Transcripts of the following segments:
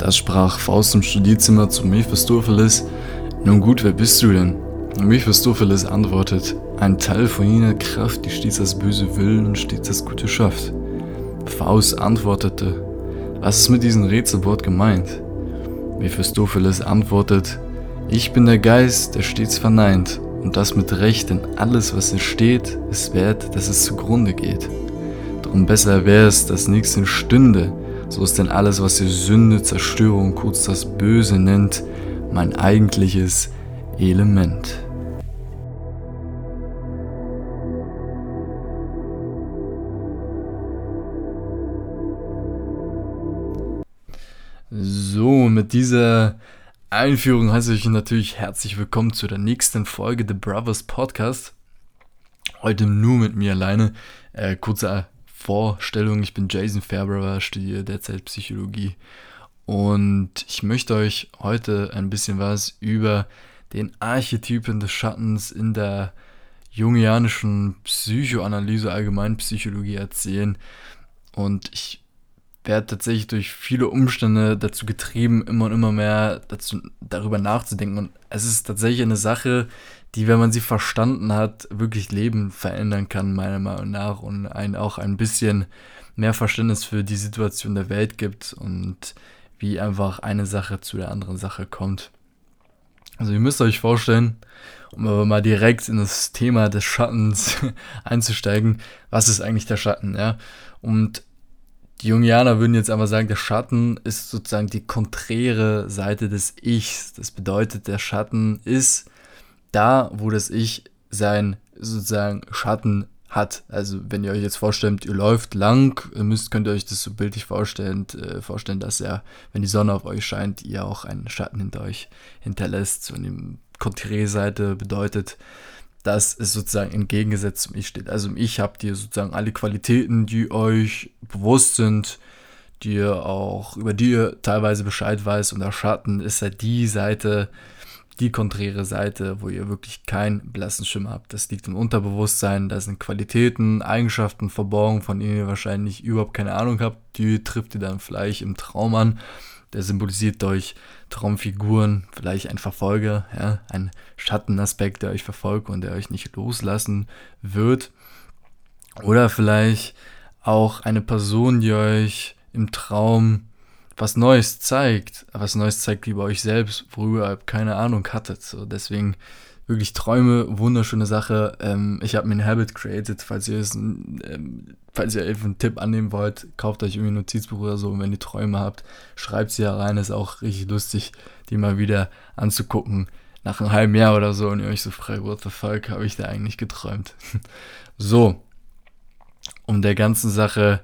Da sprach Faust im Studierzimmer zu Mephistopheles. Nun gut, wer bist du denn? Mephistopheles antwortet, ein Teil von jener Kraft, die stets das Böse will und stets das Gute schafft. Faust antwortete, was ist mit diesem Rätselwort gemeint? Mephistopheles antwortet, ich bin der Geist, der stets verneint, und das mit Recht, denn alles, was es steht, ist wert, dass es zugrunde geht. Drum besser wäre es, dass nichts entstünde, so ist denn alles, was ihr Sünde, Zerstörung, kurz das Böse nennt, mein eigentliches Element. So, mit dieser Einführung heiße ich natürlich herzlich willkommen zu der nächsten Folge The Brothers Podcast. Heute nur mit mir alleine. Äh, kurze Vorstellung, ich bin Jason Fairbrother, studiere derzeit Psychologie und ich möchte euch heute ein bisschen was über den Archetypen des Schattens in der jungianischen Psychoanalyse, Allgemeinpsychologie erzählen. Und ich werde tatsächlich durch viele Umstände dazu getrieben, immer und immer mehr dazu, darüber nachzudenken. Und es ist tatsächlich eine Sache, die, wenn man sie verstanden hat, wirklich Leben verändern kann, meiner Meinung nach, und einen auch ein bisschen mehr Verständnis für die Situation der Welt gibt und wie einfach eine Sache zu der anderen Sache kommt. Also ihr müsst euch vorstellen, um aber mal direkt in das Thema des Schattens einzusteigen, was ist eigentlich der Schatten, ja? Und die Jungianer würden jetzt einfach sagen, der Schatten ist sozusagen die konträre Seite des Ichs. Das bedeutet, der Schatten ist da, wo das Ich sein sozusagen Schatten hat. Also wenn ihr euch jetzt vorstellt, ihr läuft lang, müsst, könnt ihr euch das so bildlich vorstellen, äh, vorstellen, dass ja, wenn die Sonne auf euch scheint, ihr auch einen Schatten hinter euch hinterlässt. Und die Konträrseite bedeutet, dass es sozusagen entgegengesetzt zum Ich steht. Also im Ich habt ihr sozusagen alle Qualitäten, die euch bewusst sind, die ihr auch, über die ihr teilweise Bescheid weiß. Und der Schatten ist halt die Seite, die konträre Seite, wo ihr wirklich keinen blassen Schimmer habt. Das liegt im Unterbewusstsein, da sind Qualitäten, Eigenschaften verborgen, von denen ihr wahrscheinlich überhaupt keine Ahnung habt. Die trifft ihr dann vielleicht im Traum an. Der symbolisiert durch Traumfiguren, vielleicht ein Verfolger, ja, ein Schattenaspekt, der euch verfolgt und der euch nicht loslassen wird. Oder vielleicht auch eine Person, die euch im Traum was Neues zeigt, was Neues zeigt über euch selbst, worüber ihr keine Ahnung hattet. So, deswegen wirklich Träume, wunderschöne Sache. Ähm, ich habe mir ein Habit created, falls ihr es, ähm, falls ihr einen Tipp annehmen wollt, kauft euch irgendwie ein Notizbuch oder so und wenn ihr Träume habt, schreibt sie herein. Ist auch richtig lustig, die mal wieder anzugucken. Nach einem halben Jahr oder so und ihr euch so fragt, what the fuck, habe ich da eigentlich geträumt? so, um der ganzen Sache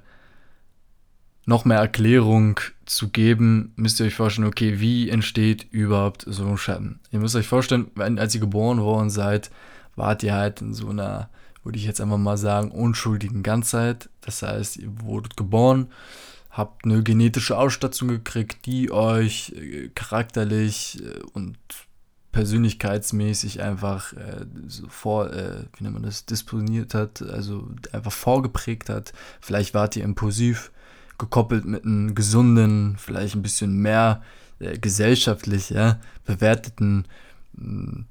noch mehr Erklärung zu geben, müsst ihr euch vorstellen, okay, wie entsteht überhaupt so ein Schatten? Ihr müsst euch vorstellen, wenn, als ihr geboren worden seid, wart ihr halt in so einer, würde ich jetzt einfach mal sagen, unschuldigen Ganzheit. Das heißt, ihr wurdet geboren, habt eine genetische Ausstattung gekriegt, die euch äh, charakterlich äh, und persönlichkeitsmäßig einfach äh, so vor, äh, wie nennt man das, disponiert hat, also einfach vorgeprägt hat. Vielleicht wart ihr impulsiv, gekoppelt mit einem gesunden, vielleicht ein bisschen mehr äh, gesellschaftlich ja, bewerteten äh,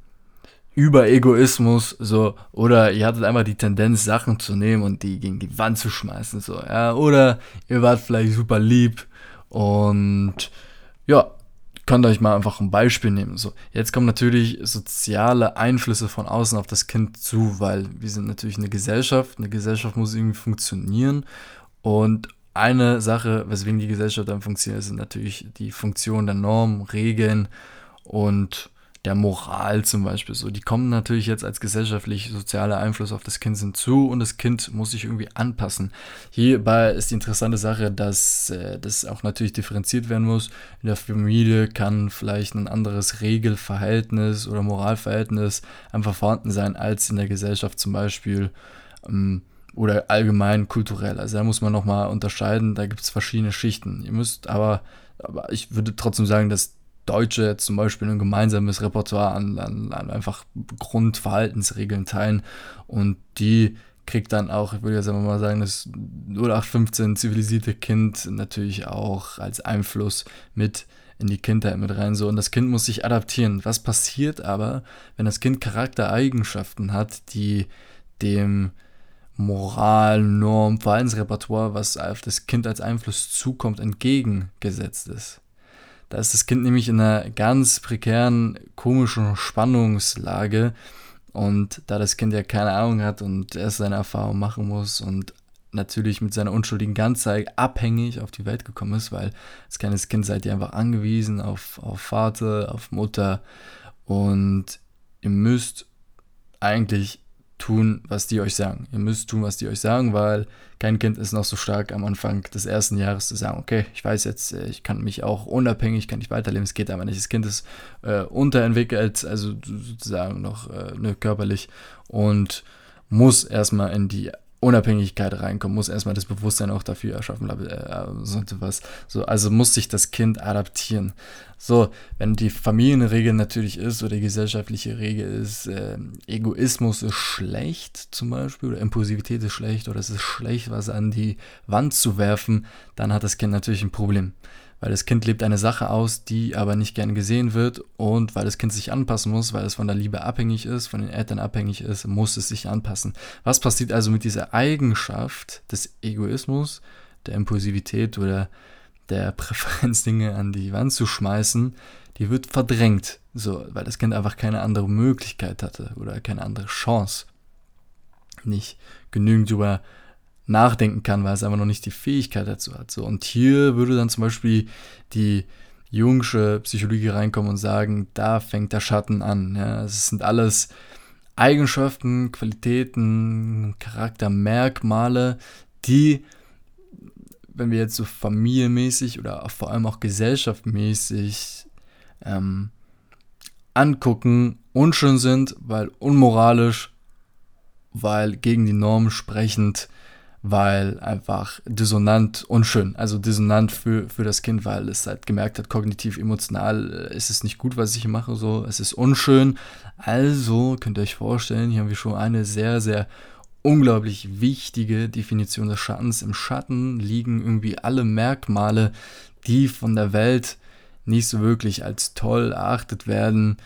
Überegoismus, so, oder ihr hattet einfach die Tendenz, Sachen zu nehmen und die gegen die Wand zu schmeißen, so, ja, oder ihr wart vielleicht super lieb und ja, könnt euch mal einfach ein Beispiel nehmen. So, jetzt kommen natürlich soziale Einflüsse von außen auf das Kind zu, weil wir sind natürlich eine Gesellschaft. Eine Gesellschaft muss irgendwie funktionieren. Und eine Sache, weswegen die Gesellschaft dann funktioniert, sind natürlich die Funktion der Normen, Regeln und der Moral zum Beispiel. So, die kommen natürlich jetzt als gesellschaftlich sozialer Einfluss auf das Kind hinzu und das Kind muss sich irgendwie anpassen. Hierbei ist die interessante Sache, dass äh, das auch natürlich differenziert werden muss. In der Familie kann vielleicht ein anderes Regelverhältnis oder Moralverhältnis einfach vorhanden sein als in der Gesellschaft zum Beispiel. Ähm, oder allgemein kulturell. Also da muss man nochmal unterscheiden, da gibt es verschiedene Schichten. Ihr müsst aber, aber ich würde trotzdem sagen, dass Deutsche zum Beispiel ein gemeinsames Repertoire an, an, an einfach Grundverhaltensregeln teilen und die kriegt dann auch, ich würde jetzt einfach mal sagen, das 0815 zivilisierte Kind natürlich auch als Einfluss mit in die Kindheit mit rein. So, und das Kind muss sich adaptieren. Was passiert aber, wenn das Kind Charaktereigenschaften hat, die dem Moral, Norm, Verhaltensrepertoire, was auf das Kind als Einfluss zukommt, entgegengesetzt ist? Da ist das Kind nämlich in einer ganz prekären, komischen Spannungslage. Und da das Kind ja keine Ahnung hat und erst seine Erfahrung machen muss und natürlich mit seiner unschuldigen Ganzheit abhängig auf die Welt gekommen ist, weil als kleines Kind seid ihr einfach angewiesen auf, auf Vater, auf Mutter und ihr müsst eigentlich tun, was die euch sagen. Ihr müsst tun, was die euch sagen, weil kein Kind ist noch so stark am Anfang des ersten Jahres zu sagen, okay, ich weiß jetzt, äh, ich kann mich auch unabhängig, kann ich weiterleben, es geht aber nicht. Das Kind ist äh, unterentwickelt, also sozusagen noch äh, ne, körperlich und muss erstmal in die Unabhängigkeit reinkommen, muss erstmal das Bewusstsein auch dafür erschaffen, äh, so was. So, also muss sich das Kind adaptieren. So, wenn die Familienregel natürlich ist oder die gesellschaftliche Regel ist, äh, Egoismus ist schlecht zum Beispiel oder Impulsivität ist schlecht oder es ist schlecht, was an die Wand zu werfen, dann hat das Kind natürlich ein Problem weil das Kind lebt eine Sache aus, die aber nicht gern gesehen wird und weil das Kind sich anpassen muss, weil es von der Liebe abhängig ist, von den Eltern abhängig ist, muss es sich anpassen. Was passiert also mit dieser Eigenschaft des Egoismus, der Impulsivität oder der Präferenz, Dinge an die Wand zu schmeißen? Die wird verdrängt, so, weil das Kind einfach keine andere Möglichkeit hatte oder keine andere Chance. Nicht genügend über nachdenken kann, weil es einfach noch nicht die Fähigkeit dazu hat. So, und hier würde dann zum Beispiel die jungsche Psychologie reinkommen und sagen, da fängt der Schatten an. Ja, es sind alles Eigenschaften, Qualitäten, Charaktermerkmale, die, wenn wir jetzt so familienmäßig oder vor allem auch gesellschaftmäßig ähm, angucken, unschön sind, weil unmoralisch, weil gegen die Norm sprechend, weil einfach dissonant unschön, also dissonant für, für das Kind, weil es halt gemerkt hat, kognitiv, emotional äh, ist es nicht gut, was ich hier mache, so, es ist unschön. Also könnt ihr euch vorstellen, hier haben wir schon eine sehr, sehr unglaublich wichtige Definition des Schattens. Im Schatten liegen irgendwie alle Merkmale, die von der Welt nicht so wirklich als toll erachtet werden,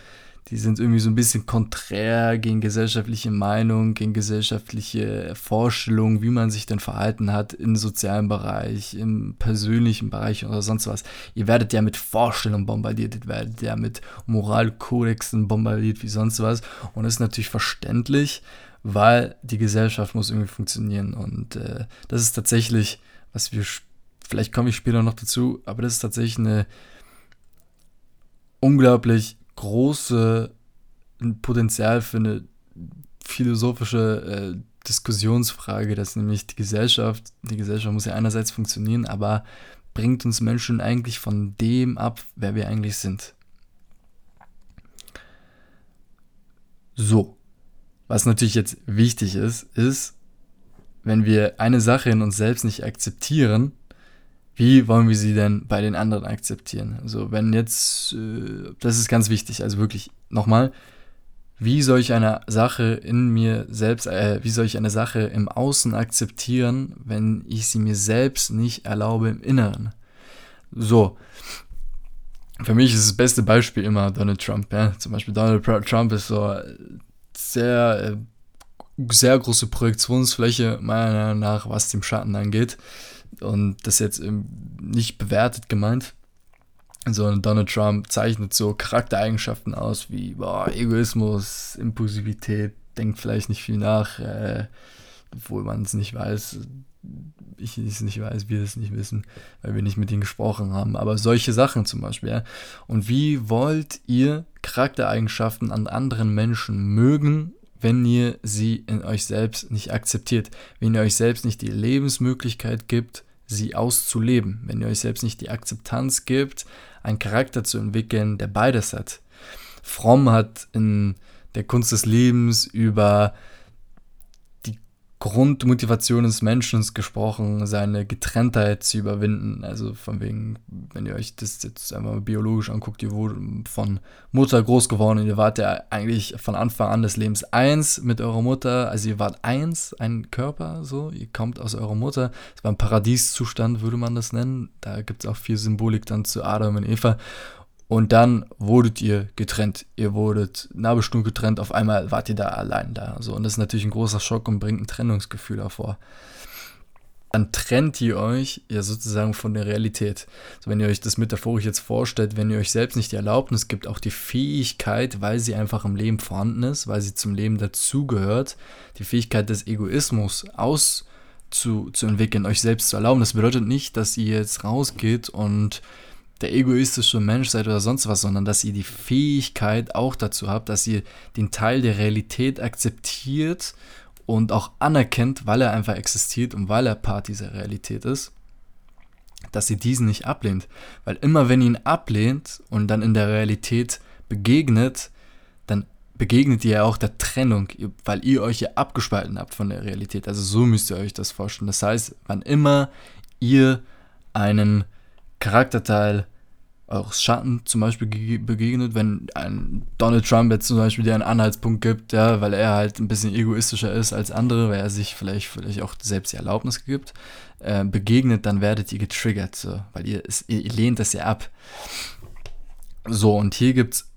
die sind irgendwie so ein bisschen konträr gegen gesellschaftliche Meinung, gegen gesellschaftliche Vorstellungen, wie man sich denn verhalten hat im sozialen Bereich, im persönlichen Bereich oder sonst was. Ihr werdet ja mit Vorstellungen bombardiert, ihr werdet ja mit Moralkodexen bombardiert wie sonst was. Und das ist natürlich verständlich, weil die Gesellschaft muss irgendwie funktionieren. Und äh, das ist tatsächlich, was wir, vielleicht komme ich später noch dazu, aber das ist tatsächlich eine unglaublich große Potenzial für eine philosophische äh, Diskussionsfrage, dass nämlich die Gesellschaft, die Gesellschaft muss ja einerseits funktionieren, aber bringt uns Menschen eigentlich von dem ab, wer wir eigentlich sind. So, was natürlich jetzt wichtig ist, ist, wenn wir eine Sache in uns selbst nicht akzeptieren, wie wollen wir sie denn bei den anderen akzeptieren? Also wenn jetzt, äh, das ist ganz wichtig, also wirklich nochmal, wie soll ich eine Sache in mir selbst, äh, wie soll ich eine Sache im Außen akzeptieren, wenn ich sie mir selbst nicht erlaube im Inneren? So, für mich ist das beste Beispiel immer Donald Trump. Ja? Zum Beispiel Donald Trump ist so sehr, äh, sehr große Projektionsfläche, meiner Meinung nach, was dem Schatten angeht und das jetzt nicht bewertet gemeint, sondern Donald Trump zeichnet so Charaktereigenschaften aus wie boah, Egoismus, Impulsivität, denkt vielleicht nicht viel nach, äh, obwohl man es nicht weiß. Ich es nicht weiß, wir es nicht wissen, weil wir nicht mit ihnen gesprochen haben. Aber solche Sachen zum Beispiel. Ja? Und wie wollt ihr Charaktereigenschaften an anderen Menschen mögen wenn ihr sie in euch selbst nicht akzeptiert, wenn ihr euch selbst nicht die Lebensmöglichkeit gibt, sie auszuleben, wenn ihr euch selbst nicht die Akzeptanz gibt, einen Charakter zu entwickeln, der beides hat. Fromm hat in der Kunst des Lebens über Grundmotivation des Menschen gesprochen, seine Getrenntheit zu überwinden. Also von wegen, wenn ihr euch das jetzt einmal biologisch anguckt, ihr wurde von Mutter groß geworden und ihr wart ja eigentlich von Anfang an des Lebens eins mit eurer Mutter. Also ihr wart eins, ein Körper, so, ihr kommt aus eurer Mutter. Es war ein Paradieszustand, würde man das nennen. Da gibt es auch viel Symbolik dann zu Adam und Eva. Und dann wurdet ihr getrennt. Ihr wurdet Stunde getrennt, auf einmal wart ihr da allein da. So. Und das ist natürlich ein großer Schock und bringt ein Trennungsgefühl hervor. Dann trennt ihr euch ja sozusagen von der Realität. So, wenn ihr euch das metaphorisch jetzt vorstellt, wenn ihr euch selbst nicht die Erlaubnis gibt, auch die Fähigkeit, weil sie einfach im Leben vorhanden ist, weil sie zum Leben dazugehört, die Fähigkeit des Egoismus auszuentwickeln, euch selbst zu erlauben. Das bedeutet nicht, dass ihr jetzt rausgeht und der egoistische Mensch seid oder sonst was, sondern dass ihr die Fähigkeit auch dazu habt, dass ihr den Teil der Realität akzeptiert und auch anerkennt, weil er einfach existiert und weil er Part dieser Realität ist, dass ihr diesen nicht ablehnt. Weil immer wenn ihr ihn ablehnt und dann in der Realität begegnet, dann begegnet ihr ja auch der Trennung, weil ihr euch ja abgespalten habt von der Realität. Also so müsst ihr euch das vorstellen. Das heißt, wann immer ihr einen Charakterteil eures Schatten zum Beispiel begegnet, wenn ein Donald Trump jetzt zum Beispiel dir einen Anhaltspunkt gibt, ja, weil er halt ein bisschen egoistischer ist als andere, weil er sich vielleicht, vielleicht auch selbst die Erlaubnis gibt, äh, begegnet, dann werdet ihr getriggert, so, weil ihr, ihr, ihr lehnt das ja ab. So, und hier gibt es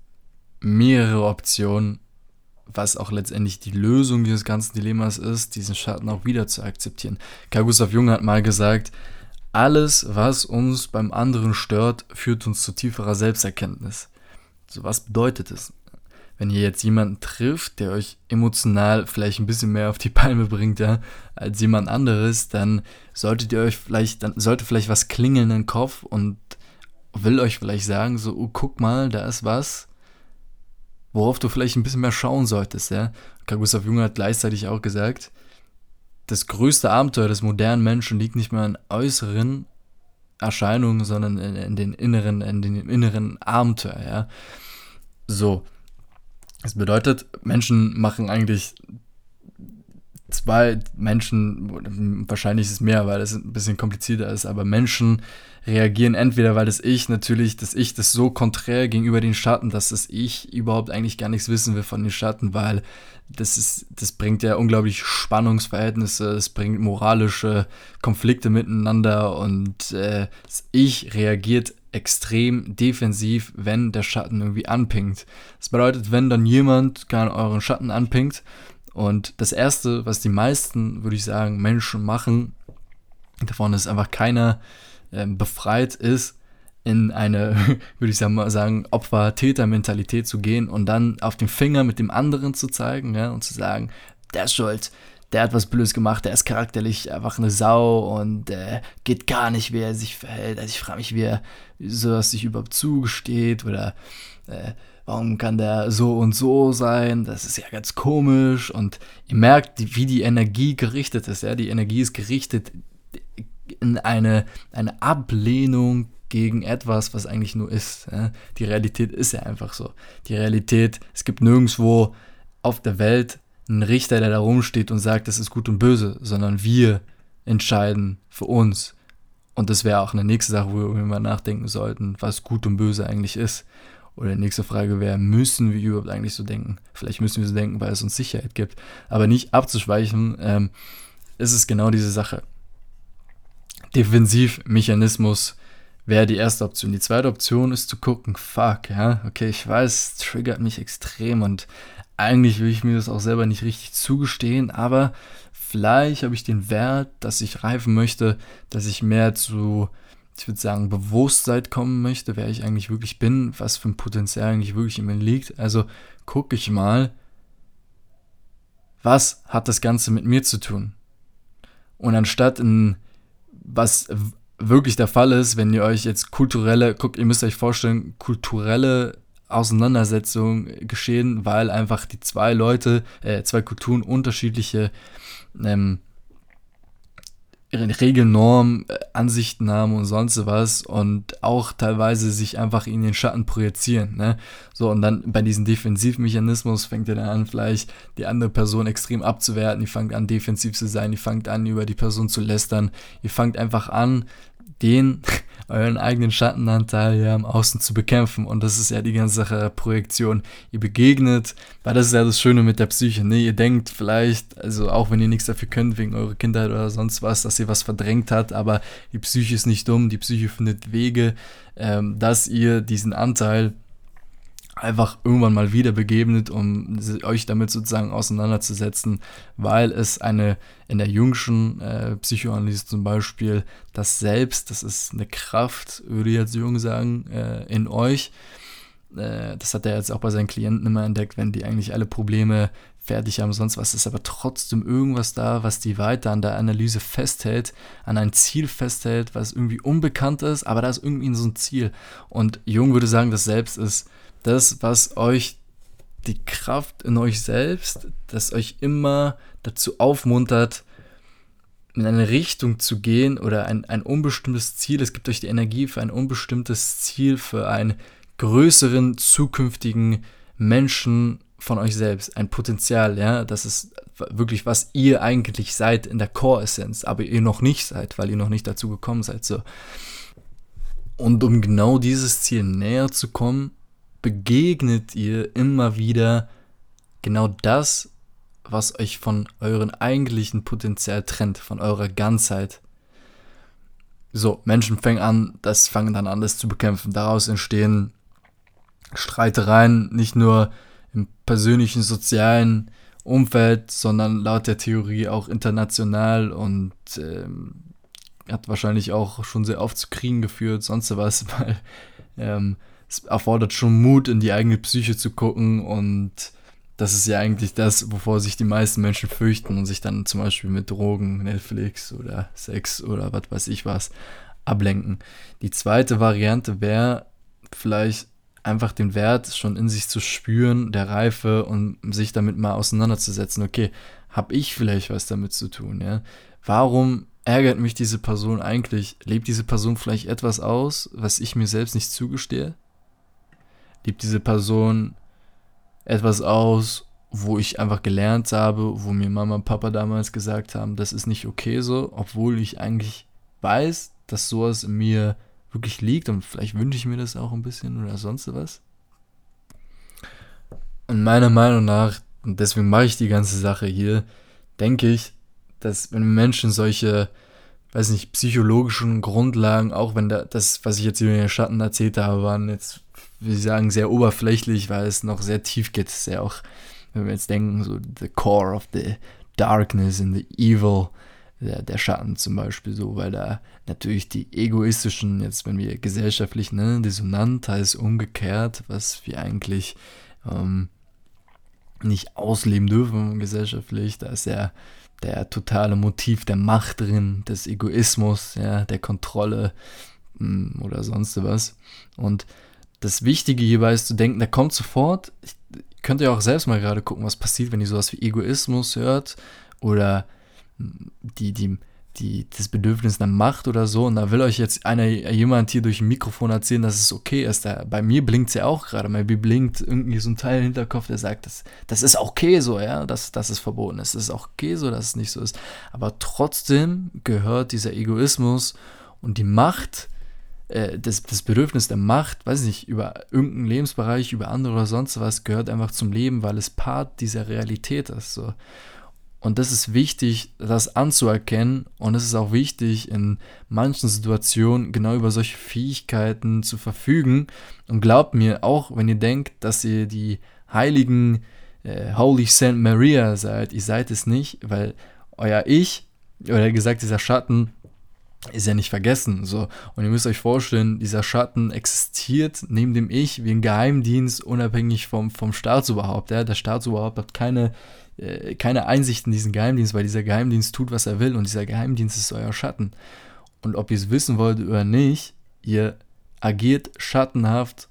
mehrere Optionen, was auch letztendlich die Lösung dieses ganzen Dilemmas ist, diesen Schatten auch wieder zu akzeptieren. Carl Gustav Jung hat mal gesagt, alles, was uns beim anderen stört, führt uns zu tieferer Selbsterkenntnis. So, was bedeutet es? Wenn ihr jetzt jemanden trifft, der euch emotional vielleicht ein bisschen mehr auf die Palme bringt, ja, als jemand anderes, dann solltet ihr euch vielleicht, dann sollte vielleicht was klingeln im Kopf und will euch vielleicht sagen, so, oh, guck mal, da ist was, worauf du vielleicht ein bisschen mehr schauen solltest, ja. Carl Gustav Jung hat gleichzeitig auch gesagt, das größte Abenteuer des modernen Menschen liegt nicht mehr in äußeren Erscheinungen, sondern in, in den inneren, in den inneren Abenteuer, ja. So. Das bedeutet, Menschen machen eigentlich zwei Menschen, wahrscheinlich ist es mehr, weil es ein bisschen komplizierter ist, aber Menschen reagieren entweder, weil das Ich natürlich, das Ich das so konträr gegenüber den Schatten, dass das Ich überhaupt eigentlich gar nichts wissen will von den Schatten, weil das ist, das bringt ja unglaublich Spannungsverhältnisse, es bringt moralische Konflikte miteinander und äh, das Ich reagiert extrem defensiv, wenn der Schatten irgendwie anpingt. Das bedeutet, wenn dann jemand gar euren Schatten anpingt, und das Erste, was die meisten, würde ich sagen, Menschen machen, davon ist einfach keiner äh, befreit ist, in eine, würde ich sagen, Opfer-Täter-Mentalität zu gehen und dann auf den Finger mit dem anderen zu zeigen ja, und zu sagen, der ist schuld, der hat was Blödes gemacht, der ist charakterlich einfach eine Sau und äh, geht gar nicht, wie er sich verhält. Also ich frage mich, wie er sowas sich überhaupt zugesteht oder äh, warum kann der so und so sein? Das ist ja ganz komisch. Und ihr merkt, wie die Energie gerichtet ist. Ja? Die Energie ist gerichtet in eine, eine Ablehnung gegen etwas, was eigentlich nur ist. Ja? Die Realität ist ja einfach so. Die Realität, es gibt nirgendwo auf der Welt einen Richter, der da rumsteht und sagt, das ist gut und böse, sondern wir entscheiden für uns. Und das wäre auch eine nächste Sache, wo wir mal nachdenken sollten, was gut und böse eigentlich ist. Oder die nächste Frage wäre, müssen wir überhaupt eigentlich so denken? Vielleicht müssen wir so denken, weil es uns Sicherheit gibt. Aber nicht abzuschweichen, ähm, ist es genau diese Sache. Defensivmechanismus wäre die erste Option. Die zweite Option ist zu gucken, fuck, ja, okay, ich weiß, es triggert mich extrem und eigentlich will ich mir das auch selber nicht richtig zugestehen, aber vielleicht habe ich den Wert, dass ich reifen möchte, dass ich mehr zu ich würde sagen, Bewusstsein kommen möchte, wer ich eigentlich wirklich bin, was für ein Potenzial eigentlich wirklich in mir liegt. Also gucke ich mal, was hat das Ganze mit mir zu tun? Und anstatt in was wirklich der Fall ist, wenn ihr euch jetzt kulturelle, guckt, ihr müsst euch vorstellen, kulturelle Auseinandersetzungen geschehen, weil einfach die zwei Leute, äh, zwei Kulturen unterschiedliche ähm, Regeln, Normen, äh, Ansichten haben und sonst was und auch teilweise sich einfach in den Schatten projizieren. Ne? So, und dann bei diesem Defensivmechanismus fängt er dann an, vielleicht die andere Person extrem abzuwerten, die fängt an, defensiv zu sein, die fängt an, über die Person zu lästern, ihr fangt einfach an, den euren eigenen Schattenanteil ja im Außen zu bekämpfen. Und das ist ja die ganze Sache Projektion. Ihr begegnet, weil das ist ja das Schöne mit der Psyche. Ne? Ihr denkt vielleicht, also auch wenn ihr nichts dafür könnt, wegen eurer Kindheit oder sonst was, dass ihr was verdrängt habt, aber die Psyche ist nicht dumm, die Psyche findet Wege, ähm, dass ihr diesen Anteil einfach irgendwann mal wieder begegnet, um euch damit sozusagen auseinanderzusetzen, weil es eine in der jüngsten äh, Psychoanalyse zum Beispiel das Selbst, das ist eine Kraft, würde jetzt Jung sagen, äh, in euch. Äh, das hat er jetzt auch bei seinen Klienten immer entdeckt, wenn die eigentlich alle Probleme fertig haben, sonst was ist aber trotzdem irgendwas da, was die weiter an der Analyse festhält, an ein Ziel festhält, was irgendwie unbekannt ist, aber da ist irgendwie so ein Ziel. Und Jung würde sagen, das Selbst ist das, was euch die Kraft in euch selbst, das euch immer dazu aufmuntert, in eine Richtung zu gehen oder ein, ein unbestimmtes Ziel. Es gibt euch die Energie für ein unbestimmtes Ziel, für einen größeren zukünftigen Menschen von euch selbst. Ein Potenzial, ja. Das ist wirklich, was ihr eigentlich seid in der Core-Essenz, aber ihr noch nicht seid, weil ihr noch nicht dazu gekommen seid. So. Und um genau dieses Ziel näher zu kommen, begegnet ihr immer wieder genau das, was euch von eurem eigentlichen Potenzial trennt, von eurer Ganzheit. So, Menschen fangen an, das fangen dann an, das zu bekämpfen. Daraus entstehen Streitereien, nicht nur im persönlichen, sozialen Umfeld, sondern laut der Theorie auch international und ähm, hat wahrscheinlich auch schon sehr oft zu Kriegen geführt, sonst was, weil ähm, es erfordert schon Mut, in die eigene Psyche zu gucken und das ist ja eigentlich das, wovor sich die meisten Menschen fürchten und sich dann zum Beispiel mit Drogen, Netflix oder Sex oder was weiß ich was ablenken. Die zweite Variante wäre vielleicht einfach den Wert schon in sich zu spüren, der Reife und sich damit mal auseinanderzusetzen. Okay, habe ich vielleicht was damit zu tun? Ja? Warum ärgert mich diese Person eigentlich? Lebt diese Person vielleicht etwas aus, was ich mir selbst nicht zugestehe? Lebt diese Person etwas aus, wo ich einfach gelernt habe, wo mir Mama und Papa damals gesagt haben, das ist nicht okay so, obwohl ich eigentlich weiß, dass sowas in mir wirklich liegt und vielleicht wünsche ich mir das auch ein bisschen oder sonst was. Und meiner Meinung nach, und deswegen mache ich die ganze Sache hier, denke ich, dass wenn Menschen solche, weiß nicht, psychologischen Grundlagen, auch wenn da, das, was ich jetzt über den Schatten erzählt habe, waren jetzt wie Sie sagen, sehr oberflächlich, weil es noch sehr tief geht. Es ist ja auch, wenn wir jetzt denken, so the core of the darkness and the evil, der, der Schatten zum Beispiel so, weil da natürlich die egoistischen, jetzt wenn wir gesellschaftlich ne, dissonant heißt umgekehrt, was wir eigentlich ähm, nicht ausleben dürfen gesellschaftlich, da ist ja der totale Motiv der Macht drin, des Egoismus, ja, der Kontrolle mh, hm, oder sonst was. Und das Wichtige hierbei ist zu denken, der kommt sofort. Ich, könnt ihr auch selbst mal gerade gucken, was passiert, wenn ihr sowas wie Egoismus hört oder die, die, die, das Bedürfnis nach Macht oder so. Und da will euch jetzt einer, jemand hier durch ein Mikrofon erzählen, dass es okay ist. Da, bei mir blinkt es ja auch gerade. Bei mir blinkt irgendwie so ein Teil im Hinterkopf, der sagt, das, das ist okay so, ja, dass, dass es verboten ist. Es ist auch okay so, dass es nicht so ist. Aber trotzdem gehört dieser Egoismus und die Macht äh, das, das Bedürfnis der Macht, weiß ich nicht, über irgendeinen Lebensbereich, über andere oder sonst was, gehört einfach zum Leben, weil es Part dieser Realität ist. So. Und das ist wichtig, das anzuerkennen. Und es ist auch wichtig, in manchen Situationen genau über solche Fähigkeiten zu verfügen. Und glaubt mir, auch wenn ihr denkt, dass ihr die heiligen äh, Holy Saint Maria seid, ihr seid es nicht, weil euer Ich, oder gesagt, dieser Schatten, ist ja nicht vergessen. So. Und ihr müsst euch vorstellen, dieser Schatten existiert neben dem Ich wie ein Geheimdienst, unabhängig vom, vom Staatsoberhaupt. Ja? Der Staatsoberhaupt hat keine, äh, keine Einsicht in diesen Geheimdienst, weil dieser Geheimdienst tut, was er will und dieser Geheimdienst ist euer Schatten. Und ob ihr es wissen wollt oder nicht, ihr agiert schattenhaft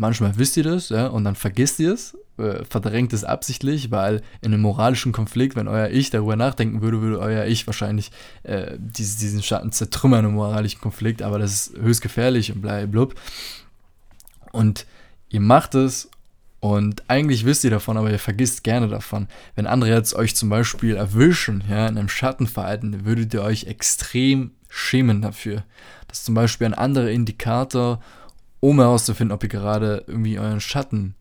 manchmal wisst ihr das, ja, und dann vergisst ihr es, äh, verdrängt es absichtlich, weil in einem moralischen Konflikt, wenn euer Ich darüber nachdenken würde, würde euer Ich wahrscheinlich äh, diesen, diesen Schatten zertrümmern im moralischen Konflikt, aber das ist höchst gefährlich und blub. Und ihr macht es und eigentlich wisst ihr davon, aber ihr vergisst gerne davon. Wenn andere jetzt euch zum Beispiel erwischen, ja, in einem Schattenverhalten, würdet ihr euch extrem schämen dafür. Das ist zum Beispiel ein anderer Indikator, um herauszufinden, ob ihr gerade irgendwie euren Schatten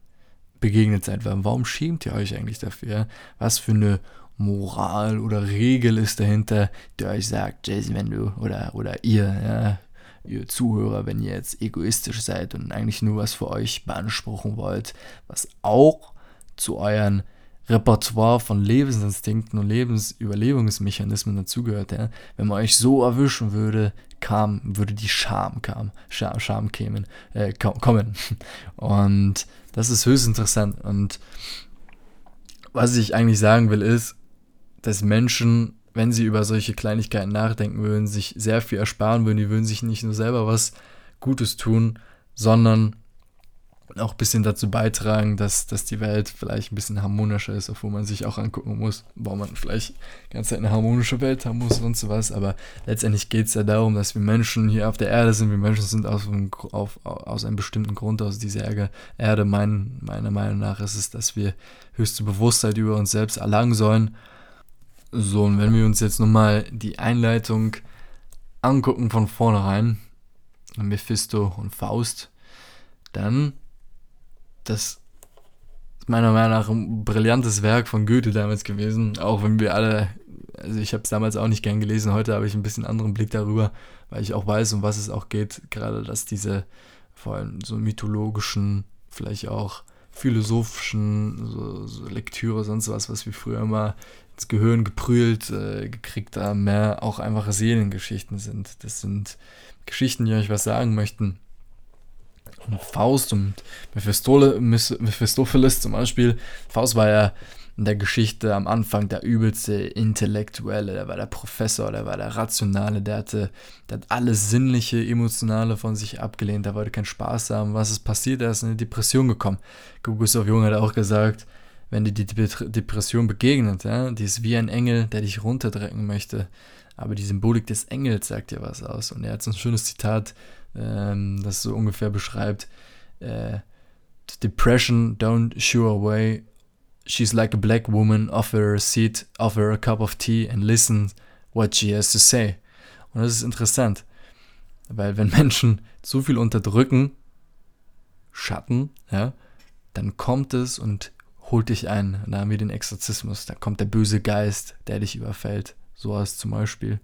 begegnet seid. Warum schämt ihr euch eigentlich dafür? Was für eine Moral oder Regel ist dahinter, die euch sagt, Jason, wenn du oder, oder ihr, ja, ihr Zuhörer, wenn ihr jetzt egoistisch seid und eigentlich nur was für euch beanspruchen wollt, was auch zu euren Repertoire von Lebensinstinkten und Lebensüberlebungsmechanismen dazugehört. Ja? Wenn man euch so erwischen würde, kam, würde die Scham kam, Scham, Scham kämen, äh, kommen. Und das ist höchst interessant. Und was ich eigentlich sagen will, ist, dass Menschen, wenn sie über solche Kleinigkeiten nachdenken würden, sich sehr viel ersparen würden. Die würden sich nicht nur selber was Gutes tun, sondern auch ein bisschen dazu beitragen, dass, dass die Welt vielleicht ein bisschen harmonischer ist, obwohl man sich auch angucken muss, warum man vielleicht die ganze Zeit eine harmonische Welt haben muss und sowas. Aber letztendlich geht es ja darum, dass wir Menschen hier auf der Erde sind. Wir Menschen sind aus einem, auf, aus einem bestimmten Grund aus dieser Erde. Mein, meiner Meinung nach ist es, dass wir höchste Bewusstheit über uns selbst erlangen sollen. So, und wenn wir uns jetzt nochmal die Einleitung angucken von vornherein, Mephisto und Faust, dann das ist meiner Meinung nach ein brillantes Werk von Goethe damals gewesen, auch wenn wir alle, also ich habe es damals auch nicht gern gelesen, heute habe ich ein bisschen anderen Blick darüber, weil ich auch weiß, um was es auch geht, gerade dass diese vor allem so mythologischen, vielleicht auch philosophischen so, so Lektüre, sonst was, was wir früher immer ins Gehirn geprügelt äh, gekriegt haben, mehr auch einfache Seelengeschichten sind. Das sind Geschichten, die euch was sagen möchten und Faust und Mephistopheles zum Beispiel. Faust war ja in der Geschichte am Anfang der übelste Intellektuelle, der war der Professor, der war der Rationale, der hatte, der hat alles Sinnliche, Emotionale von sich abgelehnt, der wollte keinen Spaß haben. Was ist passiert? Er ist in eine Depression gekommen. Gustav Jung hat auch gesagt, wenn dir die Depression begegnet, ja, die ist wie ein Engel, der dich runterdrücken möchte. Aber die Symbolik des Engels sagt dir was aus. Und er hat so ein schönes Zitat ähm, das so ungefähr beschreibt, äh, Depression don't shoo away. She's like a black woman. Offer a seat, offer a cup of tea and listen what she has to say. Und das ist interessant, weil wenn Menschen zu viel unterdrücken, Schatten, ja, dann kommt es und holt dich ein. Da haben wir den Exorzismus. Da kommt der böse Geist, der dich überfällt. So was zum Beispiel.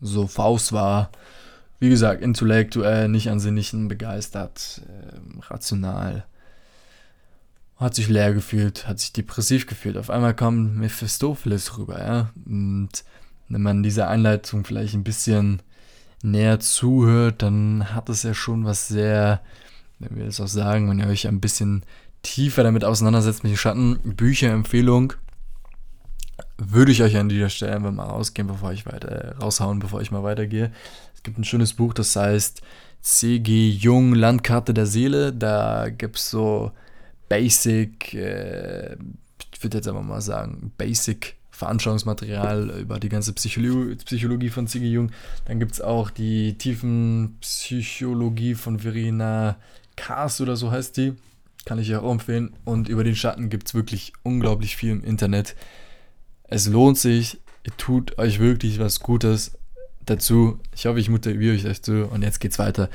So Faust war wie gesagt, intellektuell, nicht an Sinnigen begeistert, äh, rational. Hat sich leer gefühlt, hat sich depressiv gefühlt. Auf einmal kommt Mephistopheles rüber, ja. Und wenn man dieser Einleitung vielleicht ein bisschen näher zuhört, dann hat es ja schon was sehr, wenn wir das auch sagen, wenn ihr euch ein bisschen tiefer damit auseinandersetzt mit den Schatten, Bücherempfehlung, würde ich euch an dieser Stelle mal rausgehen, bevor ich weiter äh, raushauen, bevor ich mal weitergehe gibt ein schönes Buch, das heißt C.G. Jung, Landkarte der Seele. Da gibt es so Basic, äh, ich würde jetzt einfach mal sagen, Basic Veranschauungsmaterial über die ganze Psycholo Psychologie von C.G. Jung. Dann gibt es auch die tiefen Psychologie von Verena Kars oder so heißt die. Kann ich auch empfehlen. Und über den Schatten gibt es wirklich unglaublich viel im Internet. Es lohnt sich, tut euch wirklich was Gutes dazu. Ich hoffe, ich motiviere euch dazu. Und jetzt geht's weiter.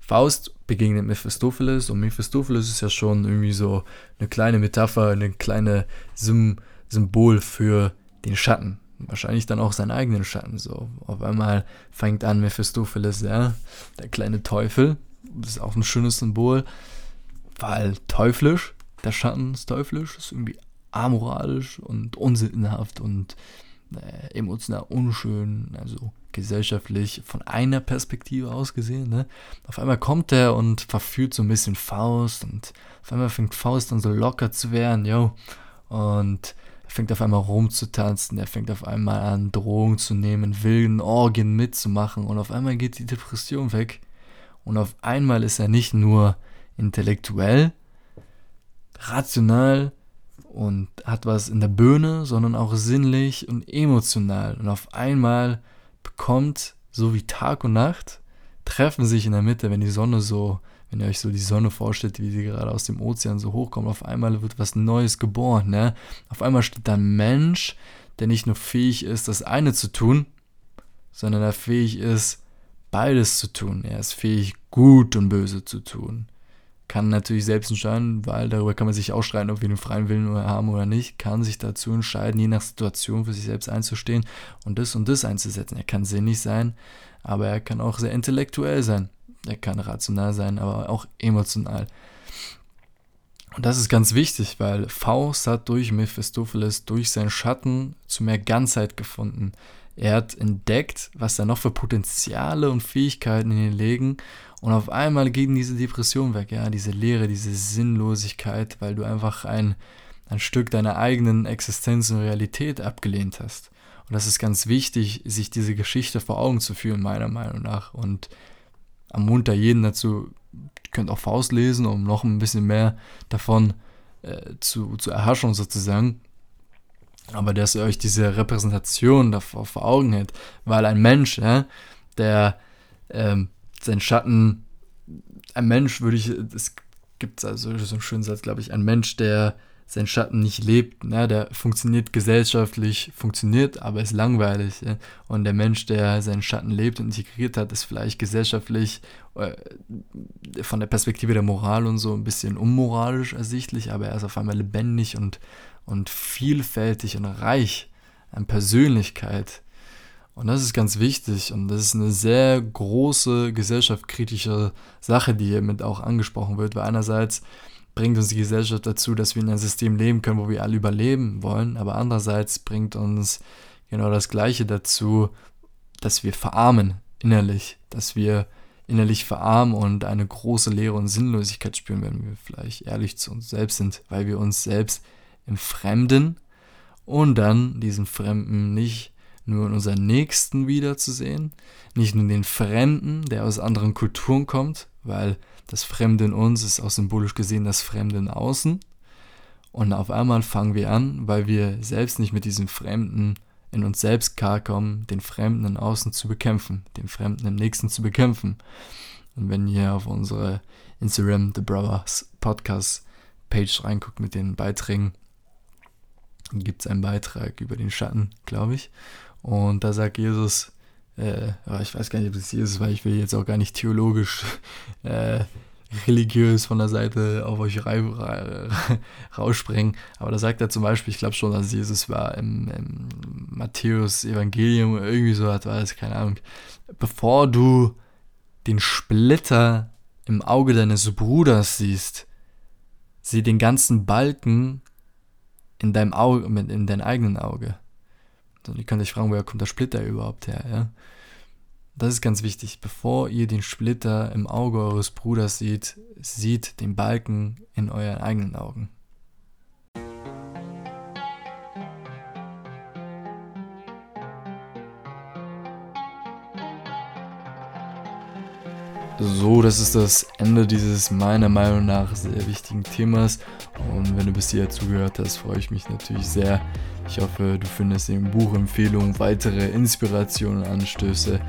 Faust begegnet Mephistopheles und Mephistopheles ist ja schon irgendwie so eine kleine Metapher, eine kleine Sym Symbol für den Schatten. Wahrscheinlich dann auch seinen eigenen Schatten. So, auf einmal fängt an Mephistopheles, ja, der kleine Teufel. Das ist auch ein schönes Symbol, weil teuflisch, der Schatten ist teuflisch, ist irgendwie amoralisch und unsinnhaft und äh, emotional unschön, also gesellschaftlich von einer Perspektive aus gesehen. Ne? Auf einmal kommt er und verführt so ein bisschen Faust und auf einmal fängt Faust dann so locker zu werden, yo. Und er fängt auf einmal rumzutanzen, er fängt auf einmal an, Drogen zu nehmen, wilden Orgien mitzumachen und auf einmal geht die Depression weg. Und auf einmal ist er nicht nur intellektuell, rational und hat was in der Birne, sondern auch sinnlich und emotional. Und auf einmal bekommt, so wie Tag und Nacht, treffen sich in der Mitte, wenn die Sonne so, wenn ihr euch so die Sonne vorstellt, wie sie gerade aus dem Ozean so hochkommt, auf einmal wird was Neues geboren. Ne? Auf einmal steht da ein Mensch, der nicht nur fähig ist, das eine zu tun, sondern der fähig ist, beides zu tun. Er ist fähig, gut und böse zu tun. Kann natürlich selbst entscheiden, weil darüber kann man sich ausstreiten, ob wir den freien Willen haben oder nicht. Kann sich dazu entscheiden, je nach Situation für sich selbst einzustehen und das und das einzusetzen. Er kann sinnig sein, aber er kann auch sehr intellektuell sein. Er kann rational sein, aber auch emotional. Und das ist ganz wichtig, weil Faust hat durch Mephistopheles, durch seinen Schatten zu mehr Ganzheit gefunden. Er hat entdeckt, was da noch für Potenziale und Fähigkeiten in ihn liegen. Und auf einmal geht diese Depression weg, ja, diese Leere, diese Sinnlosigkeit, weil du einfach ein, ein Stück deiner eigenen Existenz und Realität abgelehnt hast. Und das ist ganz wichtig, sich diese Geschichte vor Augen zu führen, meiner Meinung nach. Und ermunter jeden dazu, ihr könnt auch Faust lesen, um noch ein bisschen mehr davon äh, zu, zu erhaschen, sozusagen. Aber dass ihr euch diese Repräsentation davor vor Augen hält, weil ein Mensch, ja, der ähm, seinen Schatten, ein Mensch würde ich, es gibt also so einen schönen Satz, glaube ich, ein Mensch, der seinen Schatten nicht lebt, ne, der funktioniert gesellschaftlich, funktioniert, aber ist langweilig. Ja? Und der Mensch, der seinen Schatten lebt und integriert hat, ist vielleicht gesellschaftlich äh, von der Perspektive der Moral und so ein bisschen unmoralisch ersichtlich, aber er ist auf einmal lebendig und, und vielfältig und reich an Persönlichkeit. Und das ist ganz wichtig und das ist eine sehr große gesellschaftskritische Sache, die hiermit auch angesprochen wird, weil einerseits bringt uns die Gesellschaft dazu, dass wir in einem System leben können, wo wir alle überleben wollen, aber andererseits bringt uns genau das Gleiche dazu, dass wir verarmen innerlich, dass wir innerlich verarmen und eine große Leere und Sinnlosigkeit spüren, wenn wir vielleicht ehrlich zu uns selbst sind, weil wir uns selbst im Fremden und dann diesen Fremden nicht nur in unseren Nächsten wiederzusehen, nicht nur den Fremden, der aus anderen Kulturen kommt, weil das Fremde in uns ist auch symbolisch gesehen das Fremde in außen. Und auf einmal fangen wir an, weil wir selbst nicht mit diesem Fremden in uns selbst klarkommen, den Fremden in außen zu bekämpfen, den Fremden im Nächsten zu bekämpfen. Und wenn ihr auf unsere Instagram The Brothers Podcast Page reinguckt mit den Beiträgen, gibt es einen Beitrag über den Schatten, glaube ich. Und da sagt Jesus, äh, ich weiß gar nicht, ob es hier ist, weil ich will jetzt auch gar nicht theologisch äh, religiös von der Seite auf euch rausspringen. Aber da sagt er zum Beispiel, ich glaube schon, dass Jesus war im, im Matthäus Evangelium, irgendwie so hat, war keine Ahnung. Bevor du den Splitter im Auge deines Bruders siehst, sieh den ganzen Balken in deinem Auge, in deinem eigenen Auge. Und ihr könnt euch fragen, woher kommt der Splitter überhaupt her? Ja? Das ist ganz wichtig. Bevor ihr den Splitter im Auge eures Bruders seht, sieht den Balken in euren eigenen Augen. So, das ist das Ende dieses meiner Meinung nach sehr wichtigen Themas. Und wenn du bis hierher zugehört hast, freue ich mich natürlich sehr. Ich hoffe, du findest im Buch Empfehlungen weitere Inspirationen Anstöße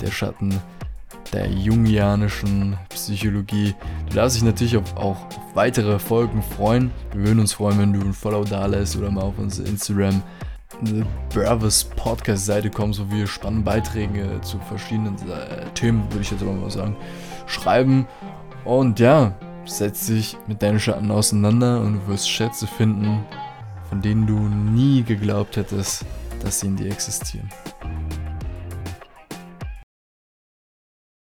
der Schatten der jungianischen Psychologie. Du darfst dich natürlich auch auf weitere Folgen freuen. Wir würden uns freuen, wenn du ein Follow da lässt oder mal auf unsere Instagram The Brothers Podcast Seite kommst, wo wir spannende Beiträge zu verschiedenen äh, Themen, würde ich jetzt aber mal sagen, schreiben. Und ja, setz dich mit deinen Schatten auseinander und du wirst Schätze finden, von denen du nie geglaubt hättest, dass sie in dir existieren.